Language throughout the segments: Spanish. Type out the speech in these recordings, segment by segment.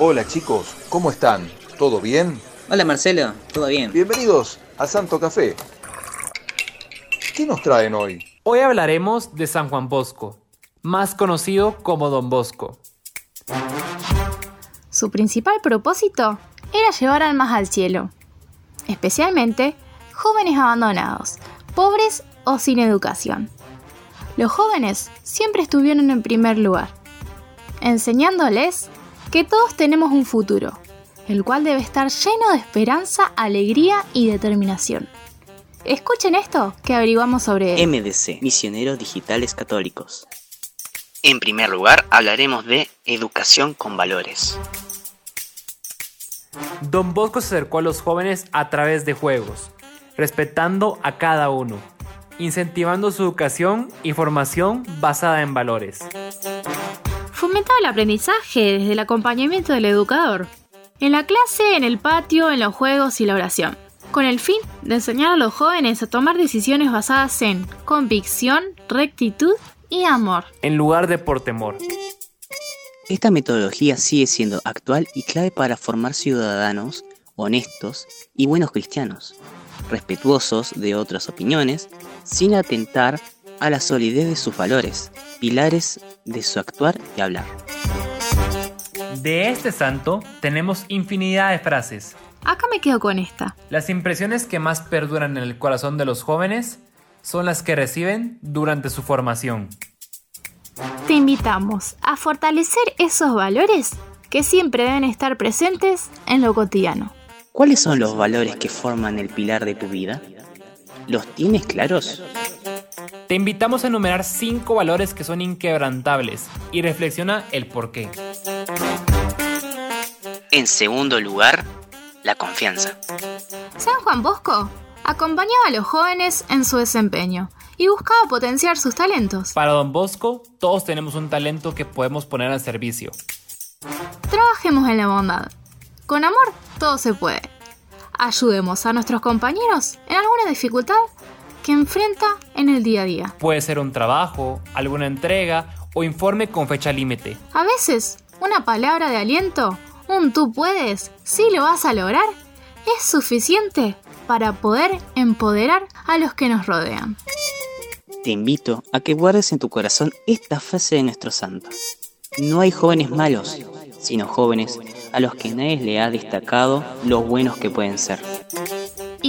Hola chicos, ¿cómo están? ¿Todo bien? Hola Marcelo, ¿todo bien? Bienvenidos a Santo Café. ¿Qué nos traen hoy? Hoy hablaremos de San Juan Bosco, más conocido como Don Bosco. Su principal propósito era llevar almas al cielo, especialmente jóvenes abandonados, pobres o sin educación. Los jóvenes siempre estuvieron en primer lugar, enseñándoles que todos tenemos un futuro, el cual debe estar lleno de esperanza, alegría y determinación. Escuchen esto que averiguamos sobre él. MDC, Misioneros Digitales Católicos. En primer lugar, hablaremos de educación con valores. Don Bosco se acercó a los jóvenes a través de juegos, respetando a cada uno, incentivando su educación y formación basada en valores. Fomentaba el aprendizaje desde el acompañamiento del educador, en la clase, en el patio, en los juegos y la oración, con el fin de enseñar a los jóvenes a tomar decisiones basadas en convicción, rectitud y amor. En lugar de por temor. Esta metodología sigue siendo actual y clave para formar ciudadanos honestos y buenos cristianos, respetuosos de otras opiniones, sin atentar a la solidez de sus valores, pilares de su actuar y hablar. De este santo tenemos infinidad de frases. Acá me quedo con esta. Las impresiones que más perduran en el corazón de los jóvenes son las que reciben durante su formación. Te invitamos a fortalecer esos valores que siempre deben estar presentes en lo cotidiano. ¿Cuáles son los valores que forman el pilar de tu vida? ¿Los tienes claros? Te invitamos a enumerar cinco valores que son inquebrantables y reflexiona el por qué. En segundo lugar, la confianza. San Juan Bosco acompañaba a los jóvenes en su desempeño y buscaba potenciar sus talentos. Para Don Bosco, todos tenemos un talento que podemos poner al servicio. Trabajemos en la bondad. Con amor, todo se puede. Ayudemos a nuestros compañeros en alguna dificultad que enfrenta en el día a día. Puede ser un trabajo, alguna entrega o informe con fecha límite. A veces, una palabra de aliento, un tú puedes, si lo vas a lograr, es suficiente para poder empoderar a los que nos rodean. Te invito a que guardes en tu corazón esta frase de nuestro santo. No hay jóvenes malos, sino jóvenes a los que nadie le ha destacado lo buenos que pueden ser.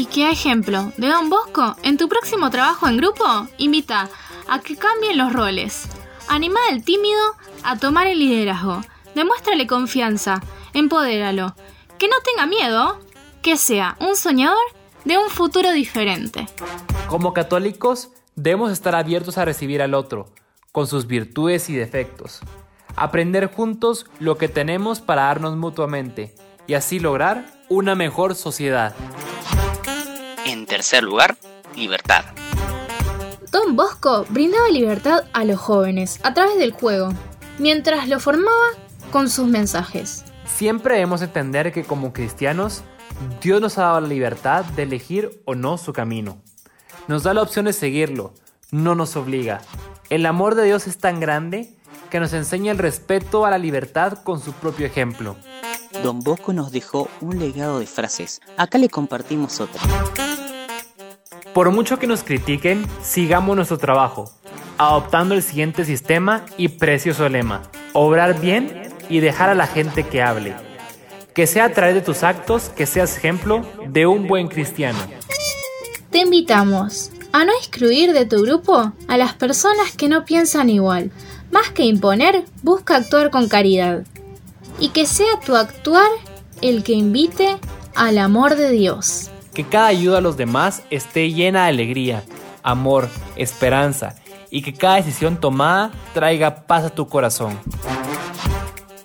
¿Y qué ejemplo de Don Bosco? En tu próximo trabajo en grupo, invita a que cambien los roles. Anima al tímido a tomar el liderazgo. Demuéstrale confianza. Empodéralo. Que no tenga miedo. Que sea un soñador de un futuro diferente. Como católicos, debemos estar abiertos a recibir al otro, con sus virtudes y defectos. Aprender juntos lo que tenemos para darnos mutuamente y así lograr una mejor sociedad. En tercer lugar, libertad. Don Bosco brindaba libertad a los jóvenes a través del juego, mientras lo formaba con sus mensajes. Siempre debemos entender que como cristianos, Dios nos ha dado la libertad de elegir o no su camino. Nos da la opción de seguirlo, no nos obliga. El amor de Dios es tan grande que nos enseña el respeto a la libertad con su propio ejemplo. Don Bosco nos dejó un legado de frases. Acá le compartimos otra. Por mucho que nos critiquen, sigamos nuestro trabajo, adoptando el siguiente sistema y precioso lema. Obrar bien y dejar a la gente que hable. Que sea a través de tus actos que seas ejemplo de un buen cristiano. Te invitamos a no excluir de tu grupo a las personas que no piensan igual. Más que imponer, busca actuar con caridad. Y que sea tu actuar el que invite al amor de Dios. Que cada ayuda a los demás esté llena de alegría, amor, esperanza y que cada decisión tomada traiga paz a tu corazón.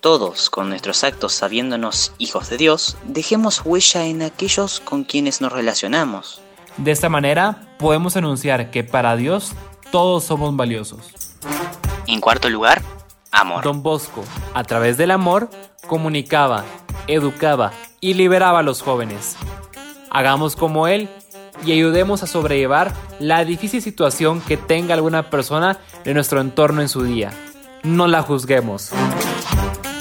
Todos, con nuestros actos sabiéndonos hijos de Dios, dejemos huella en aquellos con quienes nos relacionamos. De esta manera podemos anunciar que para Dios todos somos valiosos. En cuarto lugar, amor. Don Bosco, a través del amor, comunicaba, educaba y liberaba a los jóvenes. Hagamos como él y ayudemos a sobrellevar la difícil situación que tenga alguna persona de nuestro entorno en su día. No la juzguemos.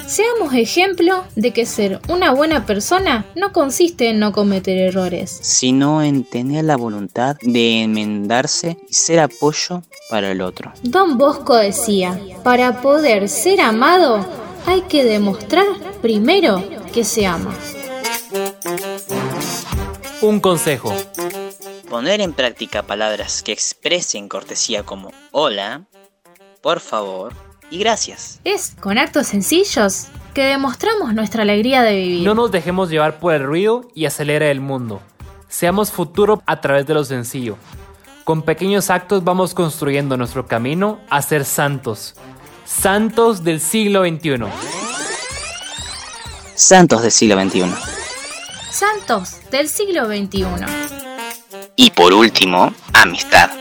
Seamos ejemplo de que ser una buena persona no consiste en no cometer errores, sino en tener la voluntad de enmendarse y ser apoyo para el otro. Don Bosco decía, para poder ser amado hay que demostrar primero que se ama. Un consejo. Poner en práctica palabras que expresen cortesía como hola, por favor y gracias. Es con actos sencillos que demostramos nuestra alegría de vivir. No nos dejemos llevar por el ruido y acelera el mundo. Seamos futuro a través de lo sencillo. Con pequeños actos vamos construyendo nuestro camino a ser santos. Santos del siglo XXI. Santos del siglo XXI. Santos del siglo XXI. Y por último, amistad.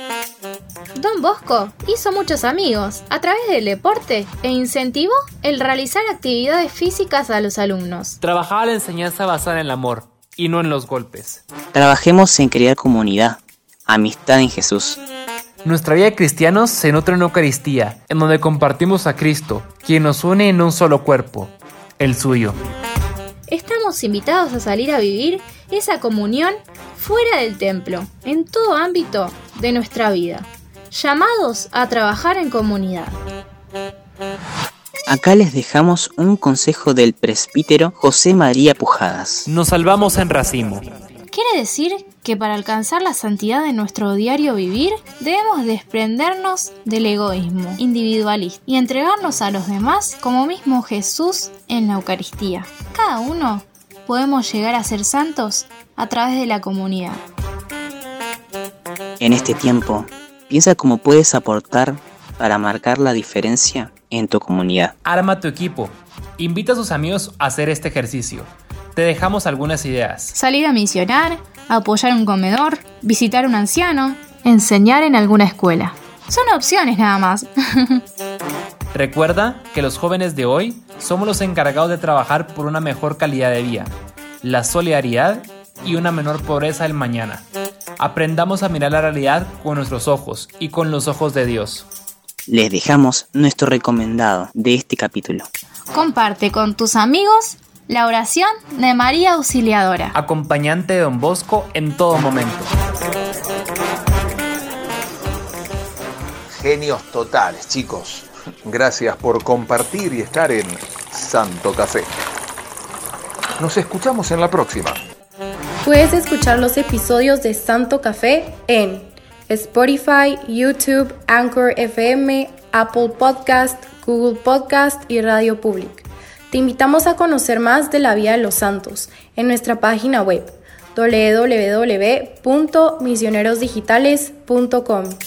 Don Bosco hizo muchos amigos a través del deporte e incentivó el realizar actividades físicas a los alumnos. Trabajaba la enseñanza basada en el amor y no en los golpes. Trabajemos en crear comunidad, amistad en Jesús. Nuestra vida de cristianos se nutre en Eucaristía, en donde compartimos a Cristo, quien nos une en un solo cuerpo, el suyo. Estamos invitados a salir a vivir esa comunión fuera del templo, en todo ámbito de nuestra vida, llamados a trabajar en comunidad. Acá les dejamos un consejo del presbítero José María Pujadas. Nos salvamos en racimo. Quiere decir que para alcanzar la santidad de nuestro diario vivir, debemos desprendernos del egoísmo individualista y entregarnos a los demás como mismo Jesús en la Eucaristía. Cada uno podemos llegar a ser santos a través de la comunidad. En este tiempo, piensa cómo puedes aportar para marcar la diferencia en tu comunidad. Arma tu equipo. Invita a sus amigos a hacer este ejercicio. Te dejamos algunas ideas. Salir a misionar, apoyar un comedor, visitar un anciano, enseñar en alguna escuela. Son opciones nada más. Recuerda que los jóvenes de hoy somos los encargados de trabajar por una mejor calidad de vida, la solidaridad y una menor pobreza del mañana. Aprendamos a mirar la realidad con nuestros ojos y con los ojos de Dios. Les dejamos nuestro recomendado de este capítulo. Comparte con tus amigos la oración de María Auxiliadora. Acompañante de Don Bosco en todo momento. Genios totales, chicos. Gracias por compartir y estar en Santo Café. Nos escuchamos en la próxima. Puedes escuchar los episodios de Santo Café en Spotify, YouTube, Anchor FM, Apple Podcast, Google Podcast y Radio Public. Te invitamos a conocer más de la vida de los santos en nuestra página web www.misionerosdigitales.com.